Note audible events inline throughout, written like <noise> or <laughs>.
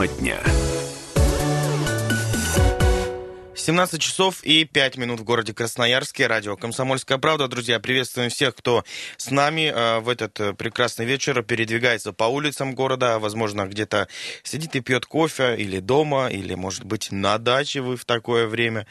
Тема дня. 17 часов и 5 минут в городе Красноярске. Радио «Комсомольская правда». Друзья, приветствуем всех, кто с нами э, в этот э, прекрасный вечер передвигается по улицам города. Возможно, где-то сидит и пьет кофе или дома, или, может быть, на даче вы в такое время.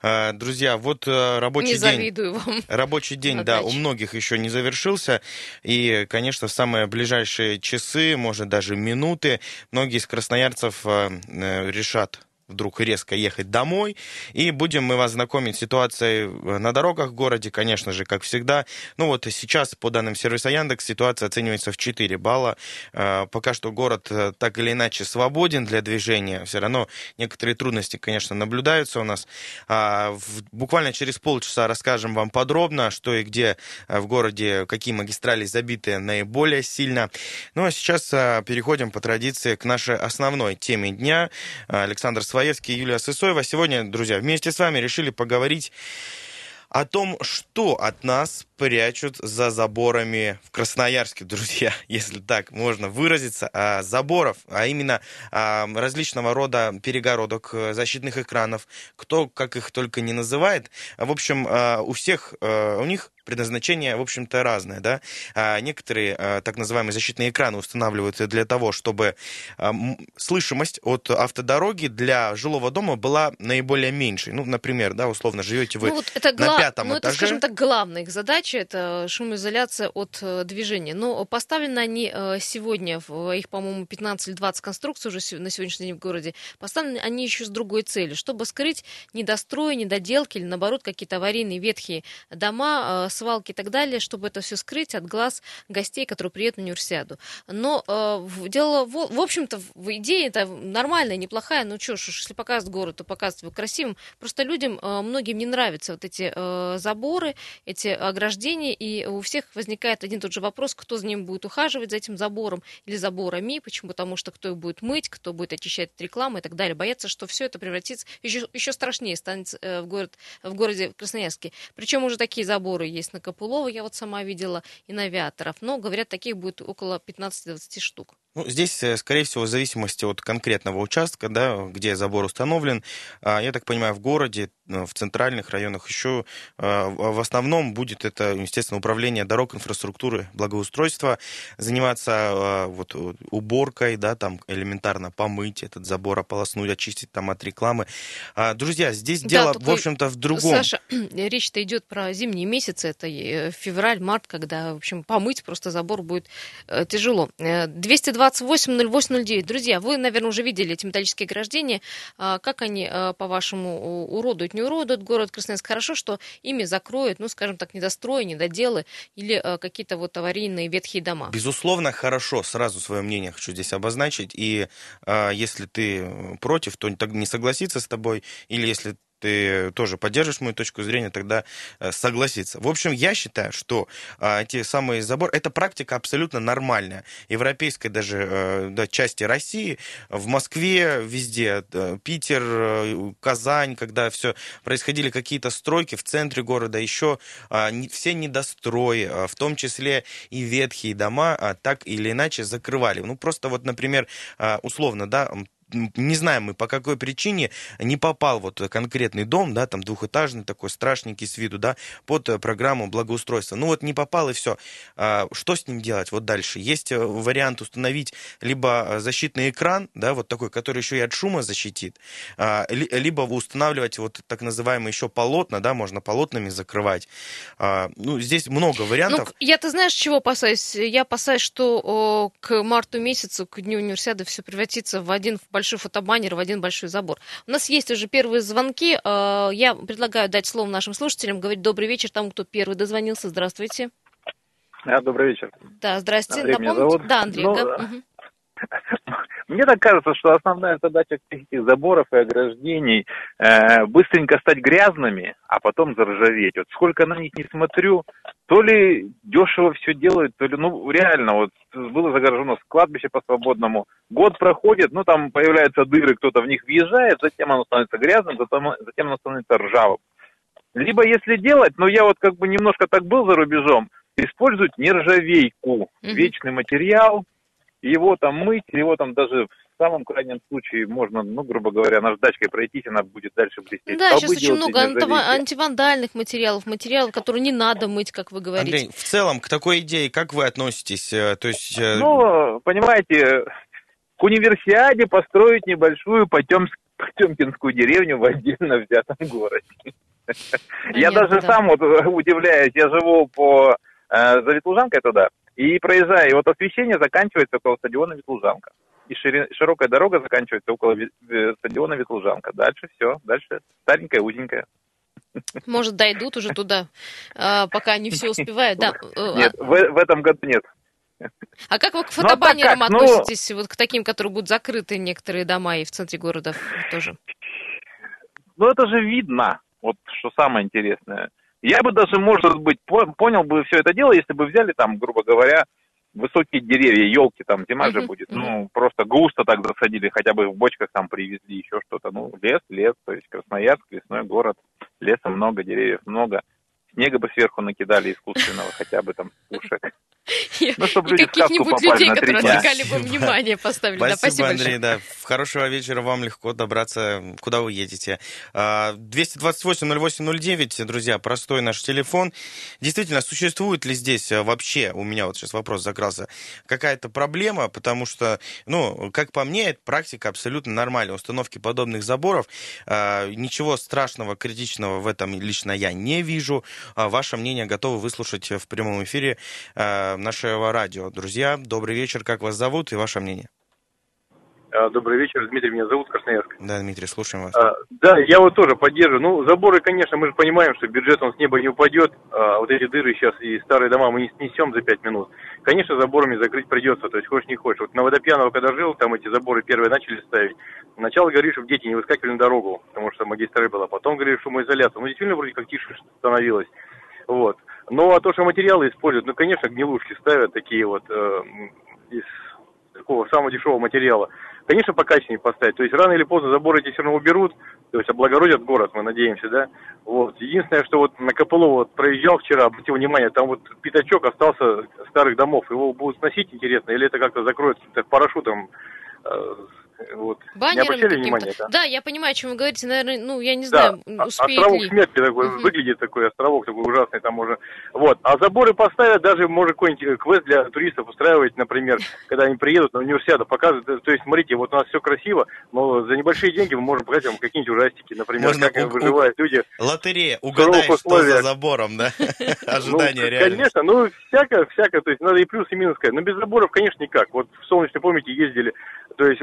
Э, друзья, вот рабочий не день... завидую вам. <laughs> Рабочий день, да, у многих еще не завершился. И, конечно, в самые ближайшие часы, может, даже минуты, многие из красноярцев решат вдруг резко ехать домой. И будем мы вас знакомить с ситуацией э, на дорогах в городе, конечно же, как всегда. Ну вот сейчас, по данным сервиса Яндекс, ситуация оценивается в 4 балла. Э, пока что город э, так или иначе свободен для движения. Все равно некоторые трудности, конечно, наблюдаются у нас. А, буквально через полчаса расскажем вам подробно, что и где в городе, какие магистрали забиты наиболее сильно. Ну а сейчас переходим по традиции к нашей основной теме дня. Александр Своей Достоевский и Юлия Сысоева. Сегодня, друзья, вместе с вами решили поговорить о том, что от нас прячут за заборами в Красноярске, друзья, <laughs> если так можно выразиться, а, заборов, а именно а, различного рода перегородок, э, защитных экранов, кто как их только не называет. В общем, а, у всех, а, у них предназначение, в общем-то, разное, да. А некоторые а, так называемые защитные экраны устанавливаются для того, чтобы а, слышимость от автодороги для жилого дома была наиболее меньшей. Ну, например, да, условно, живете вы ну, вот это на гла... пятом ну, этаже. это, скажем так, главная их задача, это шумоизоляция от э, движения. Но поставлены они э, сегодня, в их, по-моему, 15 или 20 конструкций уже на сегодняшний день в городе, поставлены они еще с другой целью, чтобы скрыть недострои, недоделки или, наоборот, какие-то аварийные ветхие дома, э, свалки и так далее, чтобы это все скрыть от глаз гостей, которые приедут на универсиаду. Но э, дело, в, в общем-то, в идее это нормальная, неплохая, ну что ж, если показывать город, то показывать его красивым. Просто людям, э, многим не нравятся вот эти э, заборы, эти ограждения, и у всех возникает один и тот же вопрос, кто за ним будет ухаживать, за этим забором или заборами, почему? Потому что кто их будет мыть, кто будет очищать от рекламы и так далее. Боятся, что все это превратится, еще, еще страшнее станет э, в, город, в городе Красноярске. Причем уже такие заборы есть на Капулова, я вот сама видела, и на авиаторов. Но, говорят, таких будет около 15-20 штук. Ну, здесь, э, скорее всего, в зависимости от конкретного участка, да, где забор установлен. А, я так понимаю, в городе, э, в центральных районах еще а, в основном будет это, естественно, управление дорог, инфраструктуры, благоустройства, заниматься а, вот, уборкой, да, там элементарно помыть этот забор, ополоснуть, очистить там от рекламы. Друзья, здесь да, дело, в общем-то, в другом. Саша, <clears throat> речь-то идет про зимние месяцы, это э, февраль, март, когда, в общем, помыть просто забор будет тяжело. 220 280809. Друзья, вы, наверное, уже видели эти металлические ограждения. А, как они, а, по-вашему, уродуют, не уродуют город Красноярск? Хорошо, что ими закроют, ну, скажем так, недострои, недоделы или а, какие-то вот аварийные ветхие дома. Безусловно, хорошо. Сразу свое мнение хочу здесь обозначить. И если ты против, то не согласиться с тобой. Или если ты тоже поддержишь мою точку зрения, тогда э, согласиться. В общем, я считаю, что а, эти самые заборы, это практика абсолютно нормальная. Европейской даже э, да, части России, в Москве, везде, э, Питер, Казань, когда все происходили какие-то стройки в центре города, еще а, все недострои, а, в том числе и ветхие дома, так или иначе закрывали. Ну, просто вот, например, условно, да, не знаем мы по какой причине не попал вот конкретный дом, да, там двухэтажный такой страшненький с виду, да, под э, программу благоустройства. Ну вот не попал и все. А, что с ним делать вот дальше? Есть э, вариант установить либо э, защитный экран, да, вот такой, который еще и от шума защитит, а, либо устанавливать вот так называемые еще полотна, да, можно полотнами закрывать. А, ну, здесь много вариантов. Ну, я, ты знаешь, чего опасаюсь? Я опасаюсь, что к марту месяцу, к дню универсиады все превратится в один большой большой фотобаннер в один большой забор. У нас есть уже первые звонки. Э, я предлагаю дать слово нашим слушателям, говорить добрый вечер тому, кто первый дозвонился. Здравствуйте. А, добрый вечер. Да, здравствуйте. Андрей Напомните? меня зовут. Да, Андрей. Ну, да. Угу. Мне так кажется, что основная задача этих заборов и ограждений э, быстренько стать грязными, а потом заржаветь. Вот сколько на них не смотрю, то ли дешево все делают, то ли, ну, реально, вот было загорожено кладбище по-свободному, год проходит, ну, там появляются дыры, кто-то в них въезжает, затем оно становится грязным, затем, затем оно становится ржавым. Либо если делать, но я вот как бы немножко так был за рубежом, использовать нержавейку, mm-hmm. вечный материал, его там мыть, его там даже в самом крайнем случае можно, ну, грубо говоря, наждачкой пройтись, она будет дальше блестеть. Да, сейчас очень много антивандальных материалов, материалов, которые не надо мыть, как вы говорите. Андрей, в целом к такой идее как вы относитесь? Э, то есть... Э, ну, понимаете, к универсиаде построить небольшую Потемск, Потемкинскую деревню в отдельно взятом городе. Я даже сам вот удивляюсь, я живу по э, за Ветлужанкой туда, и проезжаю, и вот освещение заканчивается около стадиона Ветлужанка. И широкая дорога заканчивается около стадиона Ветлужанка. Дальше все, дальше старенькая, узенькая. Может, дойдут уже туда, а, пока не все успевают. Да. <laughs> Нет, в, в этом году нет. А как вы к ну, а фотобаннерам ну, относитесь, ну, вот к таким, которые будут закрыты некоторые дома и в центре города тоже? Ну, это же видно, вот что самое интересное. Я бы даже, может быть, понял бы все это дело, если бы взяли там, грубо говоря, высокие деревья, елки, там зима же будет, ну, просто густо так засадили, хотя бы в бочках там привезли еще что-то. Ну, лес, лес, то есть Красноярск, лесной город, леса много, деревьев много. Снега бы сверху накидали искусственного, хотя бы там пушек. Ну, чтобы люди каких-нибудь людей, которые отвлекали бы внимание, поставили. Спасибо, да, спасибо Андрей, да. Хорошего вечера вам, легко добраться, куда вы едете. 228-08-09, а, друзья, простой наш телефон. Действительно, существует ли здесь а, вообще, у меня вот сейчас вопрос закрался, какая-то проблема, потому что, ну, как по мне, это практика абсолютно нормальная. Установки подобных заборов, а, ничего страшного, критичного в этом лично я не вижу. Ваше мнение готовы выслушать в прямом эфире нашего радио. Друзья, добрый вечер, как вас зовут и ваше мнение? А, добрый вечер, Дмитрий меня зовут, Красноярск. Да, Дмитрий, слушаем вас. А, да, я вот тоже поддерживаю. Ну, заборы, конечно, мы же понимаем, что бюджет он с неба не упадет, а вот эти дыры сейчас и старые дома мы не снесем за пять минут. Конечно, заборами закрыть придется, то есть хочешь не хочешь. Вот на Водопьяново, когда жил, там эти заборы первые начали ставить. Сначала говоришь, чтобы дети не выскакивали на дорогу, потому что магистраль была. Потом говоришь, шумоизоляция. Ну, действительно, вроде как тише становилось. Вот. Ну, а то, что материалы используют, ну, конечно, гнилушки ставят такие вот э, из такого самого дешевого материала. Конечно, покачественнее поставить. То есть рано или поздно заборы эти все равно уберут, то есть облагородят город, мы надеемся, да. Вот. Единственное, что вот на Копылово вот проезжал вчера, обратил внимание, там вот пятачок остался старых домов. Его будут сносить, интересно, или это как-то закроют парашютом э, вот. Баннером не внимание, да? Да, я понимаю, о чем вы говорите. Наверное, ну, я не знаю, да. успеет Островок ли. смерти такой, угу. выглядит такой островок такой ужасный там уже. Вот. А заборы поставят, даже может какой-нибудь э, квест для туристов устраивать, например, когда они приедут на универсиаду, показывают. То есть, смотрите, вот у нас все красиво, но за небольшие деньги мы можем показать вам какие-нибудь ужастики, например, Можно как у, выживают люди. Лотерея, угадай, что за забором, да? Ожидание <laughs> ну, <laughs> реально. Конечно, ну, всякое, всякое, то есть надо и плюс, и минус сказать. Но без заборов, конечно, никак. Вот в солнечной помните ездили, то есть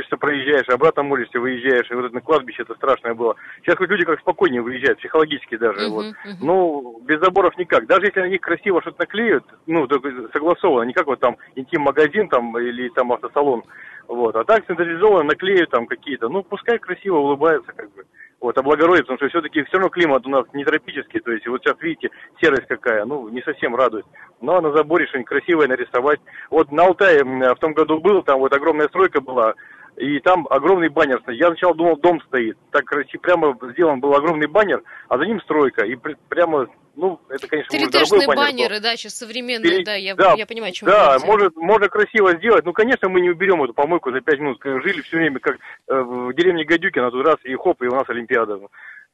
молишься, проезжаешь, обратно молишься, выезжаешь, и вот это на кладбище это страшное было. Сейчас хоть люди как спокойнее выезжают, психологически даже, uh-huh, вот. Uh-huh. Ну, без заборов никак. Даже если на них красиво что-то наклеют, ну, согласованно, не как вот там интим-магазин там или там автосалон, вот. А так централизованно наклеют там какие-то, ну, пускай красиво улыбаются, как бы вот, облагородить, потому что все-таки все равно климат у нас не тропический, то есть вот сейчас видите, серость какая, ну, не совсем радует. Но на заборе что-нибудь красивое нарисовать. Вот на Алтае в том году был, там вот огромная стройка была, и там огромный баннер стоит. Я сначала думал, дом стоит. Так красиво, прямо сделан был огромный баннер, а за ним стройка. И прямо, ну, это, конечно, может, дорогой баннер баннеры, был. да, сейчас современные, Перед... да, я, да, я понимаю, чем Да, может, можно красиво сделать. Ну, конечно, мы не уберем эту помойку за пять минут. Жили все время, как э, в деревне Гадюкина, тут раз, и хоп, и у нас Олимпиада.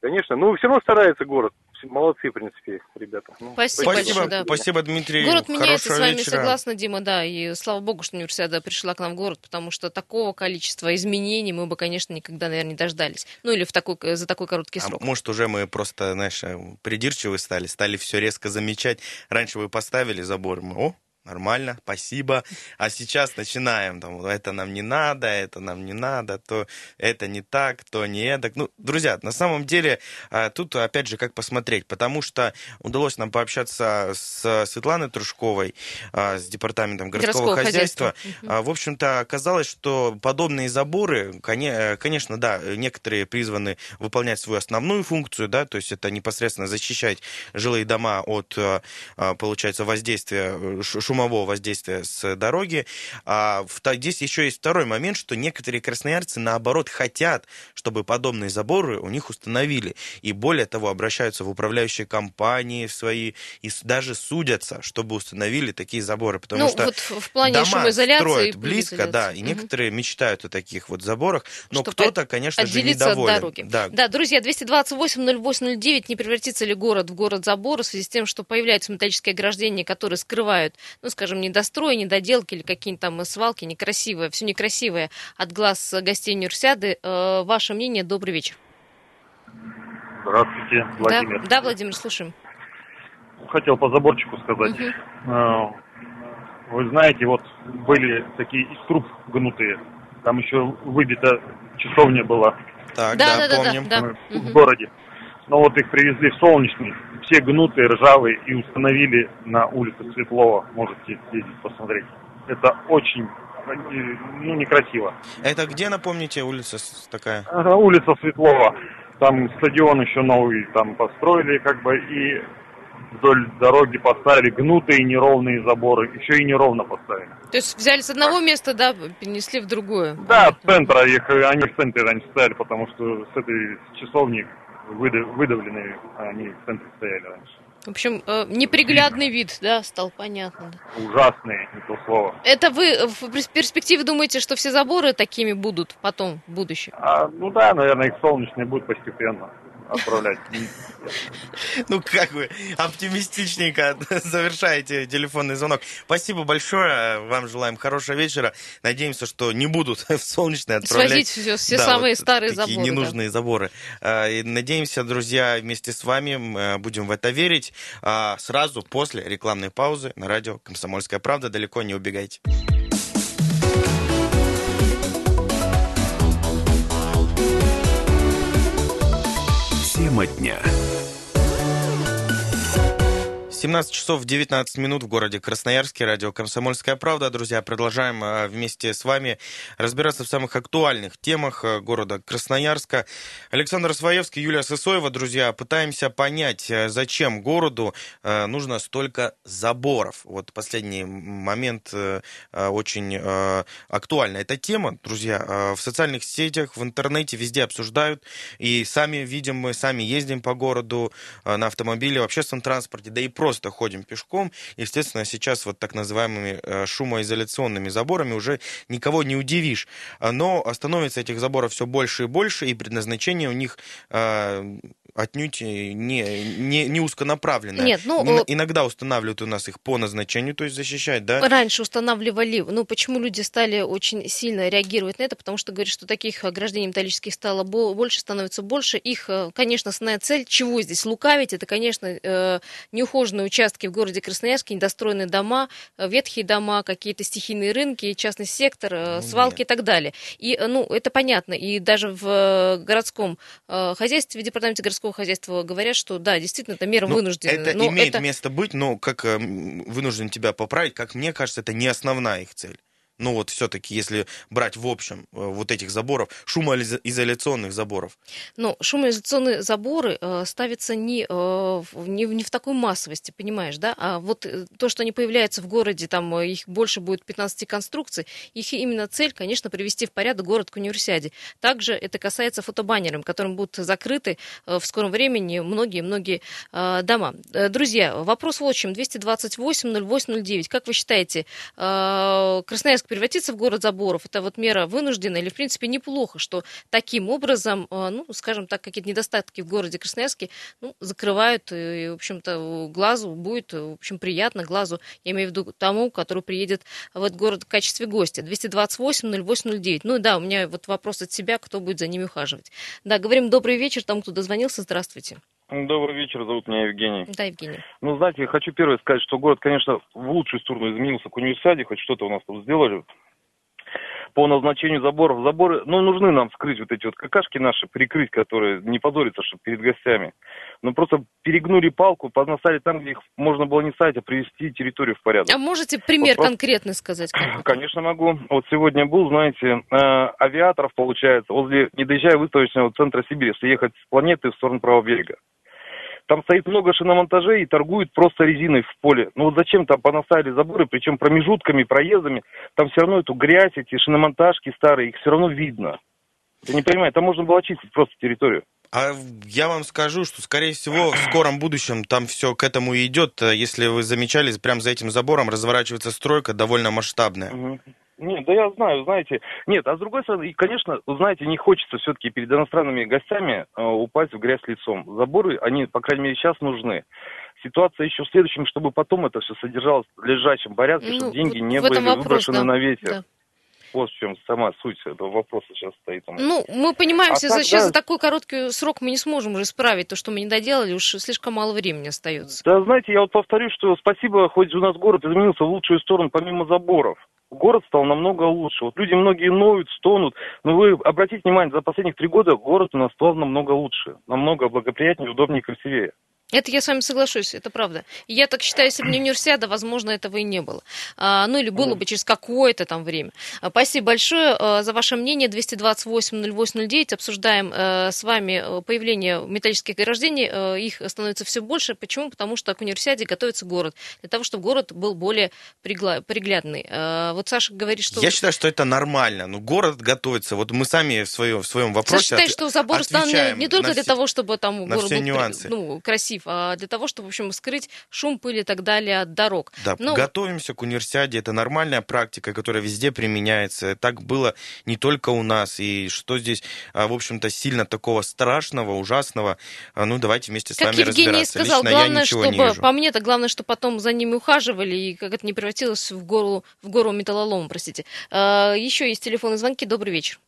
Конечно, ну все равно старается город. Молодцы, в принципе, ребята. Ну, спасибо, спасибо большое, да. Спасибо, Дмитрий. Город меняется, с вами вечера. согласна, Дима, да. И слава богу, что универсиада пришла к нам в город, потому что такого количества изменений мы бы, конечно, никогда, наверное, не дождались. Ну или в такой, за такой короткий а срок. А может, уже мы просто, знаешь, придирчивы стали, стали все резко замечать. Раньше вы поставили забор, мы, о, нормально, спасибо. А сейчас начинаем, там, это нам не надо, это нам не надо, то это не так, то не это. Ну, друзья, на самом деле, а, тут, опять же, как посмотреть, потому что удалось нам пообщаться с Светланой Трушковой, а, с департаментом городского, городского хозяйства. хозяйства. В общем-то, оказалось, что подобные заборы, конечно, да, некоторые призваны выполнять свою основную функцию, да, то есть это непосредственно защищать жилые дома от, получается, воздействия шума шумового воздействия с дороги. А здесь еще есть второй момент, что некоторые красноярцы, наоборот, хотят, чтобы подобные заборы у них установили. И более того, обращаются в управляющие компании в свои и даже судятся, чтобы установили такие заборы. Потому ну, что вот в плане дома шумоизоляции строят и близко, да, и Мгм. некоторые мечтают о таких вот заборах, но кто-то, конечно же, недоволен. от дороги. Да, Да, друзья, 228-08-09, не превратится ли город в город забора в связи с тем, что появляются металлические ограждения, которые скрывают, ну, скажем, недострои, недоделки или какие-нибудь там свалки некрасивые, все некрасивое от глаз гостей универсиады. Э, Ваше мнение, добрый вечер. Здравствуйте, Владимир. Да, да, Владимир, слушаем. Хотел по заборчику сказать. Э, Вы знаете, вот были такие из труб гнутые. Там еще выбита часовня была так, Да, да, да, да, помним. да. Мгм. в городе. Но вот их привезли в Солнечный. Все гнутые, ржавые и установили на улице Светлова. Можете съездить посмотреть. Это очень ну, некрасиво. Это где, напомните, улица с- такая? Ага, Улица Светлова. Там стадион еще новый там построили, как бы, и вдоль дороги поставили гнутые неровные заборы. Еще и неровно поставили. То есть взяли с одного места, да, перенесли в другое. Да, с центра их, они в центре раньше стояли, потому что с этой часовни выда- выдавленные, они в центре стояли раньше. В общем, э, неприглядный вид, да, стал понятно. да. Ужасные, не то слово. Это вы в перс- перспективе думаете, что все заборы такими будут потом, в будущем? А, ну да, наверное, их солнечные будут постепенно отправлять. <laughs> Ну, как вы оптимистичненько <laughs> завершаете телефонный звонок. Спасибо большое. Вам желаем хорошего вечера. Надеемся, что не будут <laughs> в солнечный отправлять. Свозить все, все Да, самые вот старые такие заборы. да. ненужные заборы. А, и Надеемся, друзья, вместе с вами мы будем в это верить. А, Сразу после рекламной паузы на радио «Комсомольская правда». Далеко не убегайте. Тема дня. 17 часов 19 минут в городе Красноярске. Радио «Комсомольская правда». Друзья, продолжаем э, вместе с вами разбираться в самых актуальных темах э, города Красноярска. Александр Своевский, Юлия Сысоева. Друзья, пытаемся понять, э, зачем городу нужно столько заборов. Вот последний момент э, очень актуальна эта тема. Друзья, в социальных сетях, в интернете везде обсуждают. И сами видим, мы сами ездим по городу на автомобиле, в общественном транспорте, да и просто ходим пешком. Естественно, сейчас вот так называемыми э, шумоизоляционными заборами уже никого не удивишь. А, Но становится этих заборов все больше и больше, и предназначение у них э, отнюдь не, не, не узконаправленное. Нет, ну, э, Иногда устанавливают у нас их по назначению, то есть защищать, да? Раньше устанавливали, ну почему люди стали очень сильно реагировать на это, потому что говорят, что таких ограждений металлических стало бо- больше, становится больше. Их, э, конечно, основная цель, чего здесь лукавить, это, конечно, э, неухоженные участки в городе Красноярске, недостроенные дома, э, ветхие дома, какие-то стихийные рынки, частный сектор, э, Ну, свалки и так далее. И, э, ну, это понятно. И даже в э, городском э, хозяйстве, в департаменте городского хозяйства говорят, что да, действительно, это мера Ну, вынужденная. Это но имеет это- место быть, но как э, м, вынужден тебя поправить, как мне кажется, это не основная их цель. Ну вот все-таки, если брать в общем э, вот этих заборов, шумоизоляционных заборов. Ну, шумоизоляционные заборы э, ставятся не, э, не, не в такой массовости, понимаешь, да? А вот э, то, что они появляются в городе, там э, их больше будет 15 конструкций, их именно цель, конечно, привести в порядок город к универсиаде. Также это касается фотобаннером, которым будут закрыты в скором времени многие-многие э, дома. Друзья, вопрос в чем. 228-08-09. Как вы считаете, э, Красноярск превратится в город заборов? Это вот мера вынужденная или, в принципе, неплохо, что таким образом, э, ну, скажем так, какие-то недостатки в городе Красноярске ну, закрывают, и, в общем-то, глазу будет, в общем, приятно глазу, я имею в виду тому, который приедет в этот город в качестве гостя. 228-08-09. Ну да, у меня вот вопрос от себя, кто будет за ними ухаживать. Да, говорим добрый вечер тому, кто дозвонился. Здравствуйте. Добрый вечер, зовут меня Евгений. Да, Евгений. Ну, знаете, я хочу первое сказать, что город, конечно, в лучшую сторону изменился к универсиаде, хоть что-то у нас тут сделали. По назначению заборов. Заборы, ну, нужны нам скрыть вот эти вот какашки наши, прикрыть, которые не позорятся, чтобы перед гостями. Ну, просто перегнули палку, понаставили там, где их можно было не ставить, а привести территорию в порядок. А можете пример Вопрос- конкретный сказать? Конечно, могу. Вот сегодня был, знаете, э, авиаторов, получается, возле, не доезжая выставочного центра Сибири, если ехать с планеты в сторону правого берега. Там стоит много шиномонтажей и торгуют просто резиной в поле. Ну вот зачем там понаставили заборы, причем промежутками, проездами, там все равно эту грязь, эти шиномонтажки старые, их все равно видно. Я не понимаю, там можно было очистить просто территорию. А я вам скажу, что, скорее всего, в скором будущем там все к этому и идет. Если вы замечали, прямо за этим забором разворачивается стройка довольно масштабная. Угу. Нет, да я знаю, знаете. Нет, а с другой стороны, конечно, знаете, не хочется все-таки перед иностранными гостями э, упасть в грязь лицом. Заборы, они, по крайней мере, сейчас нужны. Ситуация еще в следующем, чтобы потом это все содержалось в лежачем порядке, ну, чтобы деньги не были вопрос, выброшены да. на ветер. Да. Вот в чем сама суть этого вопроса сейчас стоит. Ну, мы понимаем, а все, так, сейчас за такой короткий срок мы не сможем уже исправить то, что мы не доделали, уж слишком мало времени остается. Да, знаете, я вот повторю, что спасибо, хоть у нас город изменился в лучшую сторону, помимо заборов город стал намного лучше. Вот люди многие ноют, стонут, но вы обратите внимание, за последних три года город у нас стал намного лучше, намного благоприятнее, удобнее и красивее. Это я с вами соглашусь, это правда. Я так считаю, если бы не универсиада, возможно, этого и не было. А, ну или было бы через какое-то там время. А, спасибо большое а, за ваше мнение. 228-08-09. Обсуждаем а, с вами э, появление металлических ограждений. А, их становится все больше. Почему? Потому что к универсиаде готовится город. Для того, чтобы город был более пригла- приглядный. А, вот Саша говорит, что... Я считаю, что это нормально. Ну, город готовится. Вот мы сами в своем, в своем вопросе Саша считает, что забор станет не только для того, чтобы там город был ну, красив мотив, а для того, чтобы, в общем, скрыть шум, пыль и так далее от дорог. Да, Но... готовимся к универсиаде, это нормальная практика, которая везде применяется. Так было не только у нас, и что здесь, а, в общем-то, сильно такого страшного, ужасного, а, ну, давайте вместе с как вами Евгений разбираться. сказал, Лично главное, я ничего чтобы, не вижу. по мне, это главное, что потом за ними ухаживали, и как это не превратилось в гору, в гору металлолома, простите. Еще есть телефонные звонки. Добрый вечер.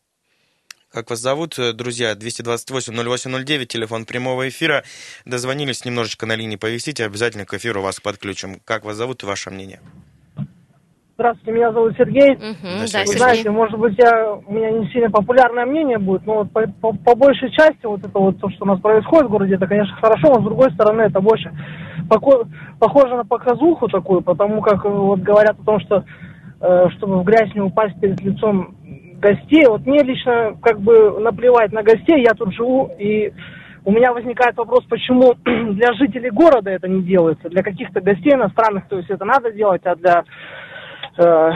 Как вас зовут, э, друзья? 228-0809, телефон прямого эфира. Дозвонились немножечко на линии повисите, обязательно к эфиру вас подключим. Как вас зовут и ваше мнение? Здравствуйте, меня зовут Сергей. Угу, да, Сергей. Знаете, может быть, я, у меня не сильно популярное мнение будет, но вот по, по, по большей части вот это вот то, что у нас происходит в городе, это, конечно, хорошо, но с другой стороны, это больше похоже на показуху такую, потому как вот говорят о том, что э, чтобы в грязь не упасть перед лицом гостей. Вот мне лично как бы наплевать на гостей, я тут живу, и у меня возникает вопрос, почему <clears throat> для жителей города это не делается, для каких-то гостей иностранных, то есть это надо делать, а для э,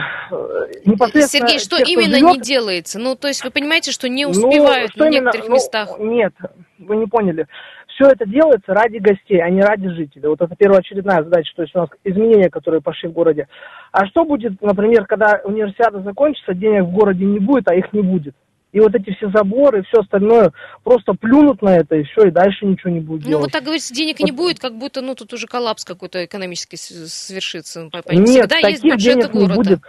непосредственно... Сергей, что тех, именно живет, не делается? Ну, то есть вы понимаете, что не ну, успевают ну, в некоторых именно, местах? Ну, нет, вы не поняли. Все это делается ради гостей, а не ради жителей. Вот это первоочередная задача, то есть у нас изменения, которые пошли в городе. А что будет, например, когда универсиада закончится, денег в городе не будет, а их не будет? И вот эти все заборы и все остальное просто плюнут на это, и все, и дальше ничего не будет делать. Ну, вот так говорится, денег вот. не будет, как будто, ну, тут уже коллапс какой-то экономический свершится. Нет, Всегда таких есть денег города. не будет.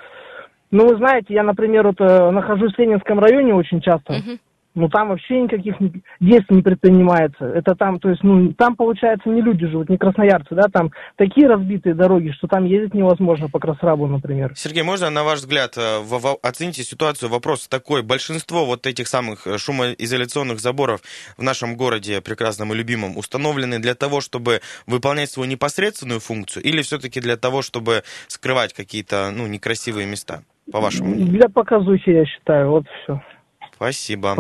Ну, вы знаете, я, например, вот э, нахожусь в Ленинском районе очень часто. Угу ну там вообще никаких действий не предпринимается. Это там, то есть, ну, там, получается, не люди живут, не красноярцы, да, там такие разбитые дороги, что там ездить невозможно по Красрабу, например. Сергей, можно, на ваш взгляд, э, оцените ситуацию, вопрос такой, большинство вот этих самых э, шумоизоляционных заборов в нашем городе, прекрасном и любимом, установлены для того, чтобы выполнять свою непосредственную функцию, или все-таки для того, чтобы скрывать какие-то, ну, некрасивые места, по-вашему? Для показухи, я считаю, вот все. Спасибо.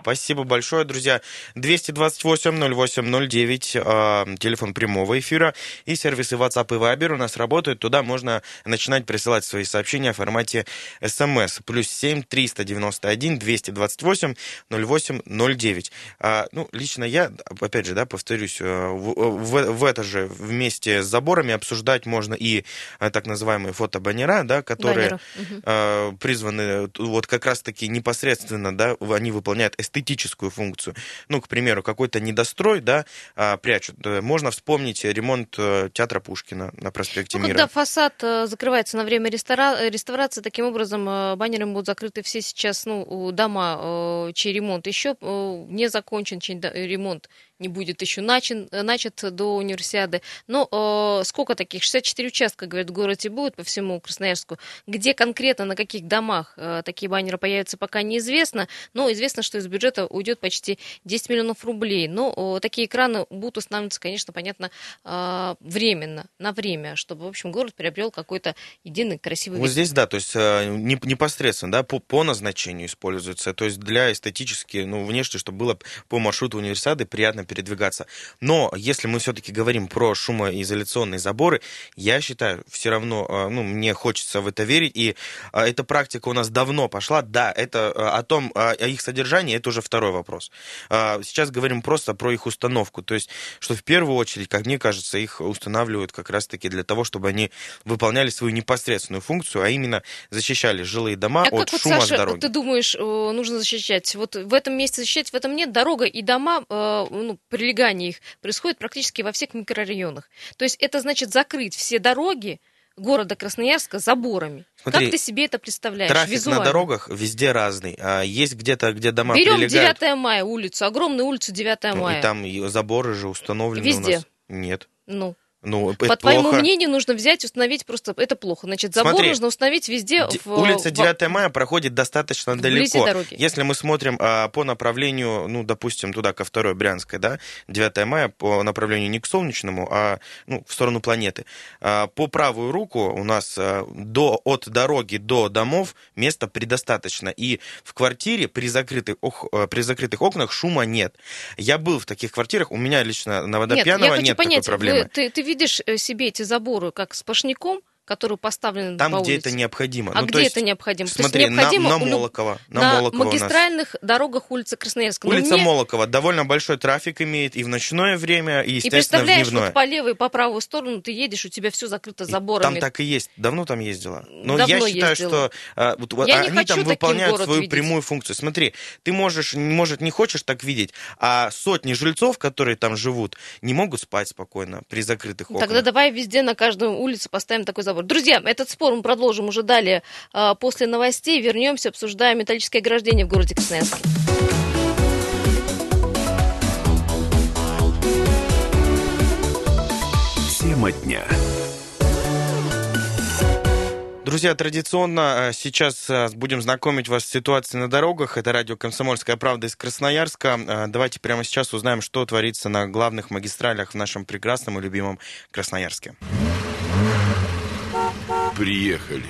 Спасибо большое, друзья. 228-08-09, э, телефон прямого эфира и сервисы WhatsApp и Viber у нас работают. Туда можно начинать присылать свои сообщения в формате SMS. Плюс 7 391 228 08 09. А, ну, лично я, опять же, да, повторюсь, э, в, в, в это же вместе с заборами обсуждать можно и э, так называемые фотобаннера, да, которые э, призваны вот как раз-таки непосредственно действительно, да, они выполняют эстетическую функцию. Ну, к примеру, какой-то недострой, да, а, прячут. Можно вспомнить ремонт э, театра Пушкина на проспекте ну, Мира. Когда фасад э, закрывается на время рестора... реставрации, таким образом э, баннерами будут закрыты все сейчас, ну, дома, чей ремонт еще не закончен, чей ремонт не будет еще начат, начат до универсиады. Но э, сколько таких? 64 участка, говорят, в городе будет по всему Красноярску. Где конкретно, на каких домах э, такие баннеры появятся, пока неизвестно. Но известно, что из бюджета уйдет почти 10 миллионов рублей. Но э, такие экраны будут устанавливаться, конечно, понятно, э, временно, на время, чтобы, в общем, город приобрел какой-то единый красивый Вот вид. здесь, да, то есть э, непосредственно, да, по, по назначению используется, то есть для эстетически, ну, внешне, чтобы было по маршруту универсиады приятно передвигаться. Но если мы все-таки говорим про шумоизоляционные заборы, я считаю, все равно, э, ну, мне хочется в это верить, и э, эта практика у нас давно пошла. Да, это э, о том, о их содержании, это уже второй вопрос. Сейчас говорим просто про их установку. То есть, что в первую очередь, как мне кажется, их устанавливают как раз-таки для того, чтобы они выполняли свою непосредственную функцию, а именно защищали жилые дома а от как вот, шума Саша, с дороги. ты думаешь, нужно защищать? Вот в этом месте защищать, в этом нет. Дорога и дома, ну, прилегание их происходит практически во всех микрорайонах. То есть это значит закрыть все дороги, города Красноярска заборами. Смотри, как ты себе это представляешь? Трафик визуально? на дорогах везде разный. А есть где-то, где дома Берем прилегают. 9 мая улицу, огромную улицу 9 ну, мая. И там заборы же установлены Везде. у нас. Нет. Ну, Ну, по это твоему плохо. мнению, нужно взять, установить просто... Это плохо. Значит, забор Смотри, нужно установить везде. В, Улица в- 9 мая проходит достаточно вблизи далеко. дороги. Если мы смотрим а, по направлению, ну, допустим, туда, ко второй Брянской, да, 9 мая по направлению не к Солнечному, а ну, в сторону планеты. А, по правую руку у нас а, до, от дороги до домов места предостаточно. И в квартире при закрытых, ох- а, при закрытых окнах шума нет. Я был в таких квартирах, у меня лично на Нет, Водопьянова я хочу нет понять, такой проблемы. вы- ты, ты видишь э, себе эти заборы как сплошняком, которые поставлены Там, по где улице? это необходимо. А Ну, где есть, это необходимо? Есть Смотри, на, необходимо на люб- Молокова. На, на Молокова магистральных дорогах улицы Красноярска. Но Улица мне- Молокова довольно большой трафик имеет и в ночное время, и, И естественно, в представляешь, дневное. вот по левой и по правую сторону ты едешь, у тебя все закрыто И заборами. Там так и есть. Давно там ездила. Но Давно я считаю, ездила. что а, вот, Я они там выполняют свою видеть. прямую функцию. Смотри, ты можешь, может, не хочешь так видеть, а сотни жильцов, которые там живут, не могут спать спокойно при закрытых окнах. Тогда давай везде на каждой улице поставим такой забор. Друзья, этот спор мы продолжим уже далее а, после новостей. Вернемся, обсуждаем металлическое ограждение в городе Красноярске. Тема дня. Друзья, традиционно э, сейчас э, будем знакомить вас с ситуацией на дорогах. Это радио «Комсомольская правда» из Красноярска. Давайте прямо сейчас узнаем, что творится на главных магистралях в нашем прекрасном и любимом Красноярске. Приехали.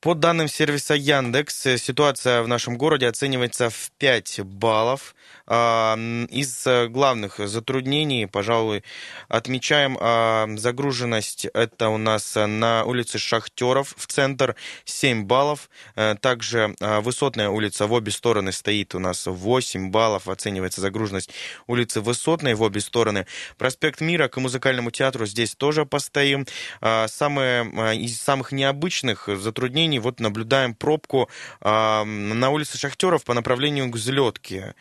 По данным сервиса Яндекс, ситуация в нашем городе оценивается в 5 баллов. А, Из э, главных затруднений, пожалуй, отмечаем а, загруженность. Это у нас э, на улице Шахтеров в центр 7 баллов. Э, Также а, Высотная улица в обе стороны стоит у нас 8 баллов. Оценивается загруженность улицы Высотной в обе стороны. Проспект Мира к музыкальному театру здесь тоже постоим. Самые из самых необычных затруднений вот наблюдаем пробку на улице Шахтеров по направлению к взлетке.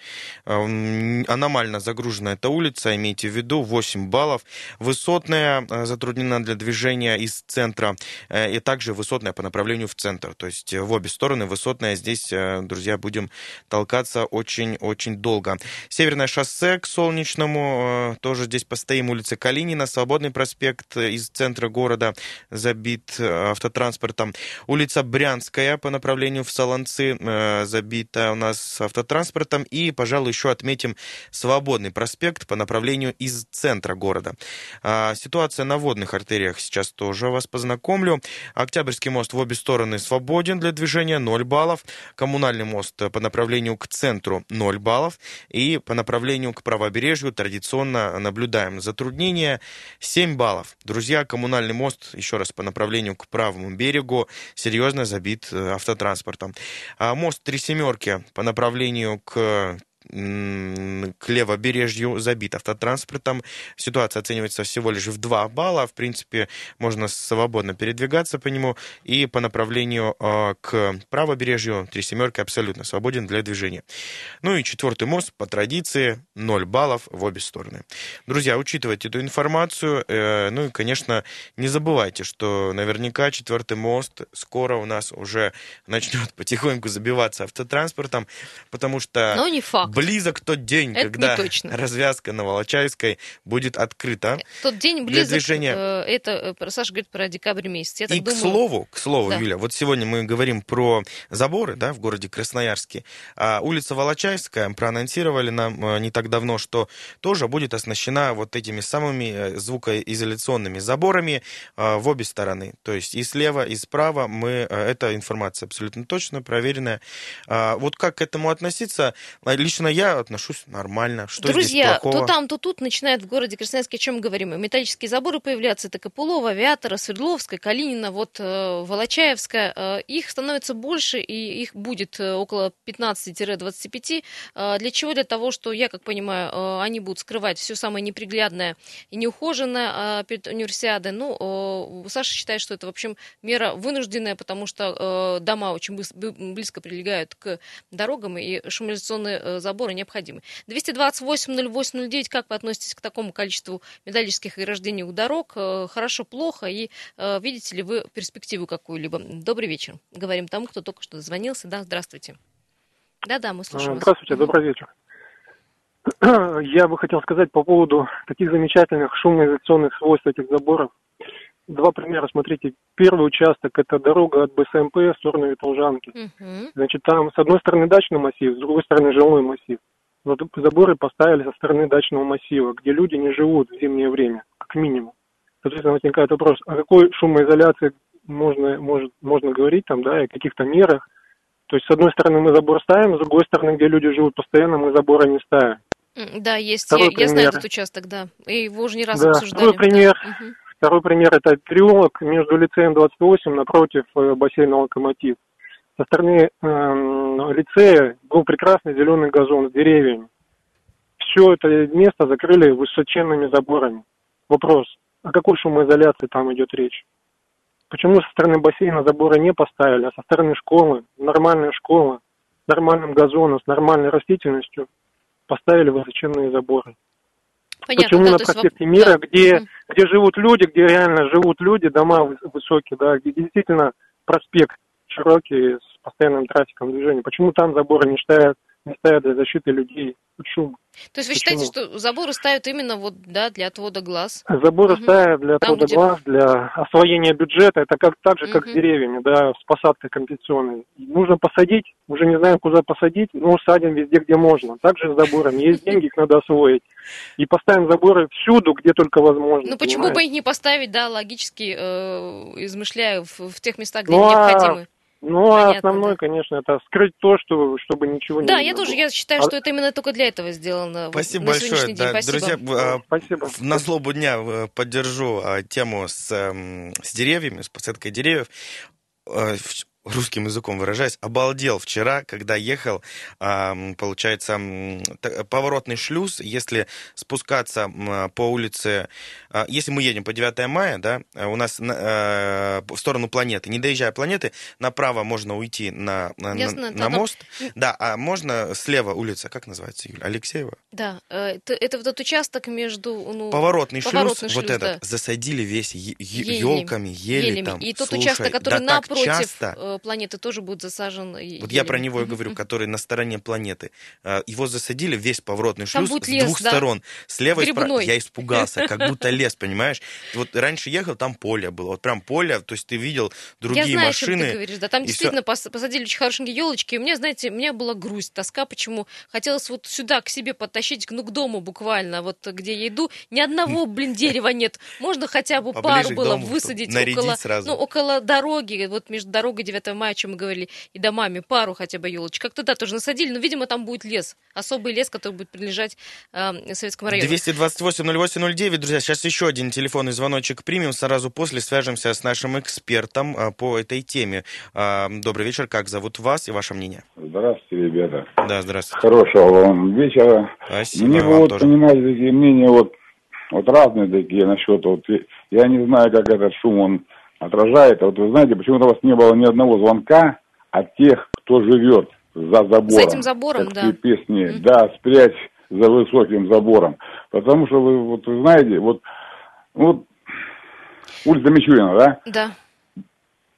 А, Аномально загружена эта улица, имейте в виду, 8 баллов. Высотная а, затруднена для движения из центра э, и также высотная по направлению в центр. То есть э, в обе стороны высотная. Здесь, э, друзья, будем толкаться очень-очень долго. Северное шоссе к Солнечному, тоже здесь постоим. Улица Калинина, Свободный проспект из центра города забит автотранспортом. Улица Брянская по направлению в Солонцы забита у нас автотранспортом. И, пожалуй, еще отметим Свободный проспект по направлению из центра города. А, Ситуация на водных артериях сейчас тоже вас познакомлю. Октябрьский мост в обе стороны свободен для движения 0 баллов. Коммунальный мост по направлению к центру 0 баллов. И по направлению к правобережью традиционно наблюдаем затруднения 7 баллов. Друзья, коммунальный мост, еще раз, по направлению к правому берегу серьезно забит э, автотранспортом. А мост Три Семерки по направлению к к левобережью забит автотранспортом. Ситуация оценивается всего лишь в 2 балла. В принципе, можно свободно передвигаться по нему. И по направлению э, к правобережью Три Семерки абсолютно свободен для движения. Ну и четвертый мост по традиции 0 баллов в обе стороны. Друзья, учитывайте эту информацию. э, Ну и, конечно, не забывайте, что наверняка четвертый мост скоро у нас уже начнет <laughs> потихоньку забиваться автотранспортом, потому что Но не факт. Близок тот день, Это когда развязка на Волочаевской будет открыта. Тот день Для близок, движения. э, это э, Саша говорит про декабрь месяц. Я И к думаю, слову, к слову, Да. Юля, вот сегодня мы говорим про заборы, да, в городе Красноярске. А улица Волочаевская проанонсировали нам э, не так давно, что тоже будет оснащена вот этими самыми звукоизоляционными заборами в обе стороны. То есть и слева, и справа мы, эта информация абсолютно точно, проверенная. А Вот как к этому относиться? Лично лично я отношусь нормально. Что Друзья, здесь плохого? то там, то тут начинает в городе Красноярске, о чем мы говорим, металлические заборы появляются, это Копылова, Авиатора, Свердловская, Калинина, вот э, Волочаевская. Э, их становится больше, и их будет э, около 15-25. Э, для чего? Для того, что, я как понимаю, они будут скрывать все самое неприглядное и неухоженное перед универсиадой. Ну, Саша считает, что это, в общем, мера вынужденная, потому что дома очень близко прилегают к дорогам, и шумоизоляционные э, заборы необходимы. 228-08-09, как вы относитесь к такому количеству металлических ограждений у дорог? Э, Хорошо, плохо? И э, видите ли вы перспективу какую-либо? Добрый вечер. Говорим тому, кто только что дозвонился. Да, здравствуйте. Да-да, мы слушаем вас. Здравствуйте, добрый вечер. <clears throat> Я бы хотел сказать по поводу таких замечательных шумоизоляционных свойств этих заборов. Два примера, смотрите. Первый участок – это дорога от БСМП в сторону Ветолжанки. Мгм. Значит, там с одной стороны дачный массив, с другой стороны жилой массив. Вот заборы поставили со стороны дачного массива, где люди не живут в зимнее время, как минимум. Соответственно, возникает вопрос, о какой шумоизоляции можно, может, можно говорить там, да, и о каких-то мерах. То есть, с одной стороны, мы забор ставим, с другой стороны, где люди живут постоянно, мы забора не ставим. Да, есть. Второй Я, я знаю этот участок, да. И его уже не раз Да, обсуждали. второй пример. Да. Второй пример – это переулок между лицеем 28 напротив э, бассейна «Локомотив». Со стороны эм, лицея был прекрасный зеленый газон с деревьями. Все это место закрыли высоченными заборами. Вопрос, о какой шумоизоляции там идет речь? Почему со стороны бассейна заборы не поставили, а со стороны школы, нормальная школа, с нормальным газоном, с нормальной растительностью поставили высоченные заборы? Понятно, Почему да, на есть проспекте Мира, да. где, Мгм. где живут люди, где реально живут люди, дома выс- высокие, да, где действительно проспект широкий с постоянным трафиком движения, почему там заборы не ставят, не ставят для защиты людей от шума? То есть вы Почему? считаете, что заборы ставят именно вот, да, для отвода глаз? Заборы Мгм. ставят для Там, отвода где- глаз, для освоения бюджета, это как, так же, как с деревьями, да, с посадкой компенсационной. Нужно посадить, уже не знаем, куда посадить, но садим везде, где можно. Также с заборами. Есть деньги, их надо освоить. И поставим заборы всюду, где только возможно. Ну почему понимаете? бы их не поставить, да, логически э, измышляя в, в тех местах, где Ну, а необходимы? Ну, а основное, да. конечно, это скрыть то, что, чтобы ничего не Да, я тоже, было. я считаю, А- что это именно только для этого сделано. Спасибо на большое. день. Да, Спасибо. друзья, э, Спасибо. на злобу дня э, поддержу э, тему с, эм, с деревьями, с посадкой деревьев. Э, Русским языком выражаясь, обалдел вчера, когда ехал, получается, поворотный шлюз, если спускаться по улице, а, если мы едем по 9 мая, да, а у нас на- э, в сторону планеты, не доезжая планеты, направо можно уйти на, на, Я знаю, на да, там- мост, да, а можно слева улица, как называется, Юля, Алексеева? Да, э, это, это вот этот участок между... Ну, Поворотный, поворотный шлюз, вот шлюз, этот, да. засадили весь елками, ели елями. там. И тот Слушай, участок, который да напротив часто. Э, планеты, тоже будет засажен Вот я про него и говорю, который на стороне планеты. А, Его засадили, весь поворотный шлюз с лес, двух да. сторон. Слева и справа. Я испугался, как <laughs> будто лес, понимаешь? Вот раньше ехал, там поле было. Вот прям поле, то есть ты видел другие Я знаю, о чем машины. ты говоришь, да. Там действительно пос- посадили очень хорошенькие елочки. И у меня, знаете, у меня была грусть, тоска. Почему? Хотелось вот сюда к себе подтащить, ну, к дому буквально, вот где я иду. Ни одного, блин, дерева нет. Можно хотя бы Поближе пару было высадить около, сразу. ну, около дороги, вот между дорогой 9 мая, о чем мы говорили, и домами, пару хотя бы елочек. Как-то да, тоже насадили, но, видимо, там будет лес. Особый лес, который будет принадлежать э, Советскому району. 228-08-09, друзья, сейчас еще один телефонный звоночек примем, сразу после свяжемся с нашим экспертом а, по этой теме. А, Добрый вечер, как зовут вас и ваше мнение? Здравствуйте, ребята. Да, здравствуйте. Хорошего вам вечера. Спасибо Мне вам вот, тоже. понимаете, такие мнения вот, вот разные такие насчет, вот, я не знаю, как этот шум он отражает. А вот вы знаете, почему-то у вас не было ни одного звонка от тех, кто живет за забором. За этим забором, да. в песне, да, спрячь за высоким забором. Потому что вы, вот, вы знаете, вот, вот улица Мичурина, да? Да.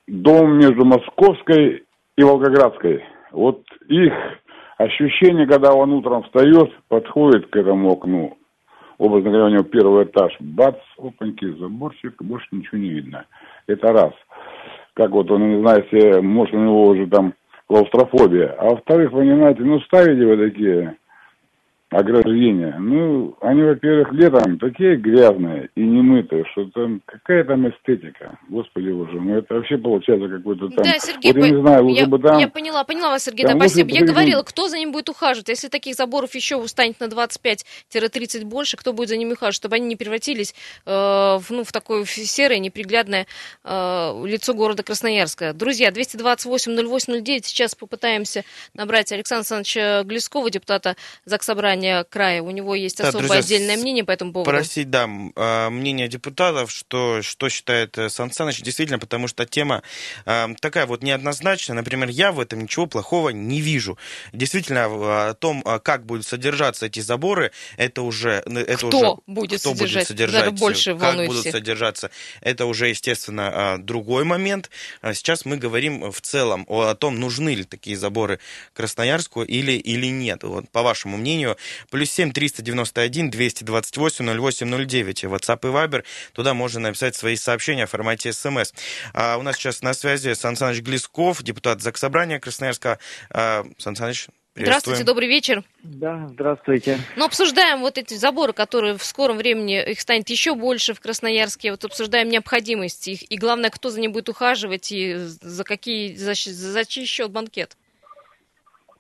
дом между Московской и Волгоградской. Вот их ощущение, когда он утром встает, подходит к этому окну, образно говоря, у него первый этаж, бац, опаньки, заборчик, больше ничего не видно. Это раз. Как вот он, не знаю, если, может, у него уже там клаустрофобия. А во-вторых, понимаете, ну, ставите вы такие ограждения. Ну, они, во-первых, летом такие грязные и немытые, что там какая там эстетика. Господи боже, ну это вообще получается какой-то там... Да, Сергей, вот я не знаю, я, бы там... я поняла, поняла вас, Сергей, да, Там спасибо. лучше Я говорила, кто за ним будет ухаживать. Если таких заборов еще станет на 25-30 больше, кто будет за ними ухаживать, чтобы они не превратились э, в, ну, в такое серое, неприглядное э, лицо города Красноярска. Друзья, 228-08-09, сейчас попытаемся набрать Александра Александровича Глескова, депутата Заксобрания края. У него есть Да, особое друзья, отдельное мнение по этому поводу. Спросить, да, а, мнение депутатов, что, что считает э, Сан Саныч, действительно, потому что тема а, такая вот неоднозначная. Например, я в этом ничего плохого не вижу. Действительно, о том, а, как будут содержаться эти заборы, это уже... Это Кто уже, будет кто содержать? будет содержать, Наверное, больше как будут всех. содержаться, это уже, естественно, другой момент. Сейчас мы говорим в целом о, о том, нужны ли такие заборы Красноярску или, или нет. Вот, по вашему мнению, плюс 7 391 228 0809, WhatsApp и Viber, туда можно написать свои сообщения в формате смс. А у нас сейчас на связи Сан Саныч Глесков, депутат Заксобрания Красноярска. А, Сан Саныч, Здравствуйте, добрый вечер. Да, здравствуйте. Ну, обсуждаем вот эти заборы, которые в скором времени, их станет еще больше в Красноярске. Вот обсуждаем необходимость их. И главное, кто за ним будет ухаживать и за какие, за, за чей счет банкет. Ну,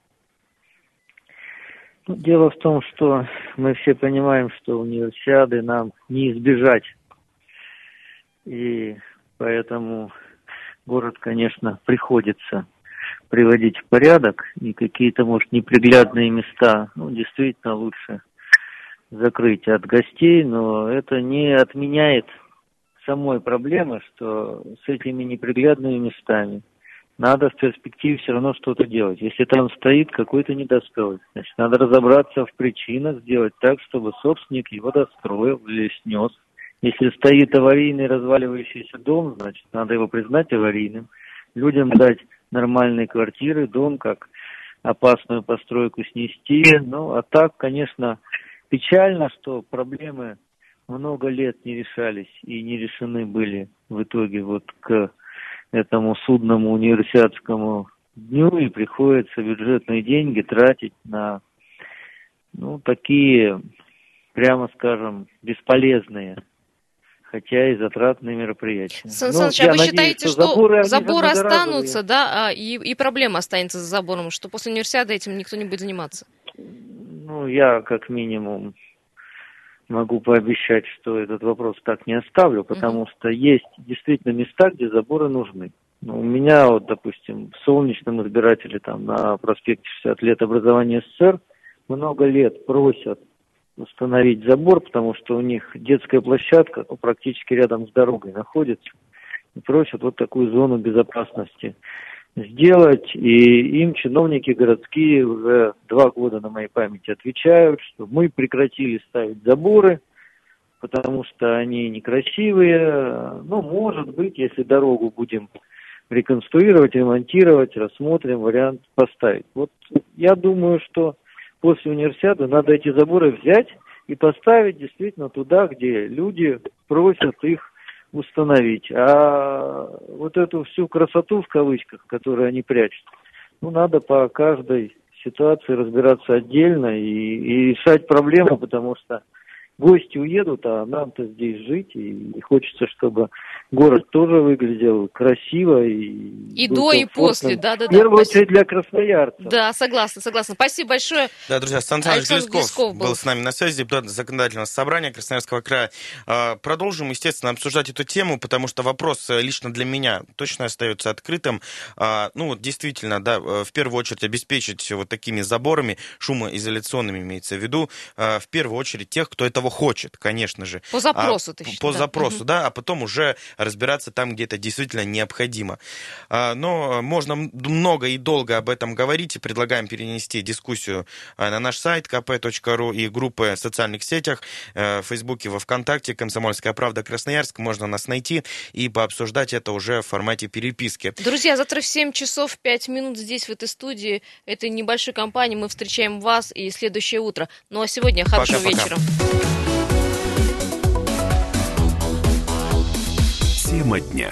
Дело в том, что мы все понимаем, что универсиады нам не избежать. И поэтому город, конечно, приходится приводить в порядок. И какие-то, может, неприглядные места, ну, действительно лучше закрыть от гостей, но это не отменяет самой проблемы, что с этими неприглядными местами надо в перспективе все равно что-то делать. Если там стоит какой-то недостой, значит, надо разобраться в причинах, сделать так, чтобы собственник его достроил или снес. Если стоит аварийный разваливающийся дом, значит, надо его признать аварийным, людям дать нормальные квартиры, дом как опасную постройку снести. Ну, а так, конечно, печально, что проблемы много лет не решались и не решены были в итоге вот к этому судному универсиадскому дню, и приходится бюджетные деньги тратить на, ну, такие, прямо скажем, бесполезные, хотя и затратные мероприятия. Сан Ну, Саныч, я а вы надеюсь, считаете, что заборы, заборы останутся, да, а, и, и проблема останется за забором, что после универсиады этим никто не будет заниматься? Ну, я как минимум могу пообещать, что этот вопрос так не оставлю, потому что есть действительно места, где заборы нужны. Ну, у меня, вот, допустим, в Солнечном избирателе, там, на проспекте 60 лет образования СССР, много лет просят установить забор, потому что у них детская площадка ну, практически рядом с дорогой находится. И просят вот такую зону безопасности сделать. И им чиновники городские уже два года на моей памяти отвечают, что мы прекратили ставить заборы, потому что они некрасивые. Ну, может быть, если дорогу будем реконструировать, ремонтировать, рассмотрим вариант поставить. Вот я думаю, что после универсиады надо эти заборы взять и поставить действительно туда, где люди просят их установить. А вот эту всю красоту в кавычках, которую они прячут, ну, надо по каждой ситуации разбираться отдельно и, и решать проблему, потому что гости уедут, а нам-то здесь жить, и, и хочется, чтобы город тоже выглядел красиво и, И до, и комфортным. после, да-да-да. В первую Спасибо. очередь для красноярцев. Да, согласна, согласна. Спасибо большое. Да, друзья, Александр Глесков, Глесков был. был с нами на связи, депутат законодательного собрания Красноярского края. А, Продолжим, естественно, обсуждать эту тему, потому что вопрос э, лично для меня точно остается открытым. А, Ну, вот действительно, да, э, в первую очередь обеспечить вот такими заборами, шумоизоляционными имеется в виду, э, в первую очередь тех, кто этого хочет, конечно же. По запросу, А, ты считаешь, По да. запросу, Мгм. да, а потом уже разбираться там, где это действительно необходимо. А, Но можно много и долго об этом говорить, и предлагаем перенести дискуссию а, на наш сайт kp.ru и группы в социальных сетях, э, в Фейсбуке, во Вконтакте, «Комсомольская правда Красноярск». Можно нас найти и пообсуждать это уже в формате переписки. Друзья, завтра в 7 часов 5 минут здесь, в этой студии, этой небольшой компании, мы встречаем вас и следующее утро. Ну а сегодня хорошего Пока-пока. вечера. Тема дня.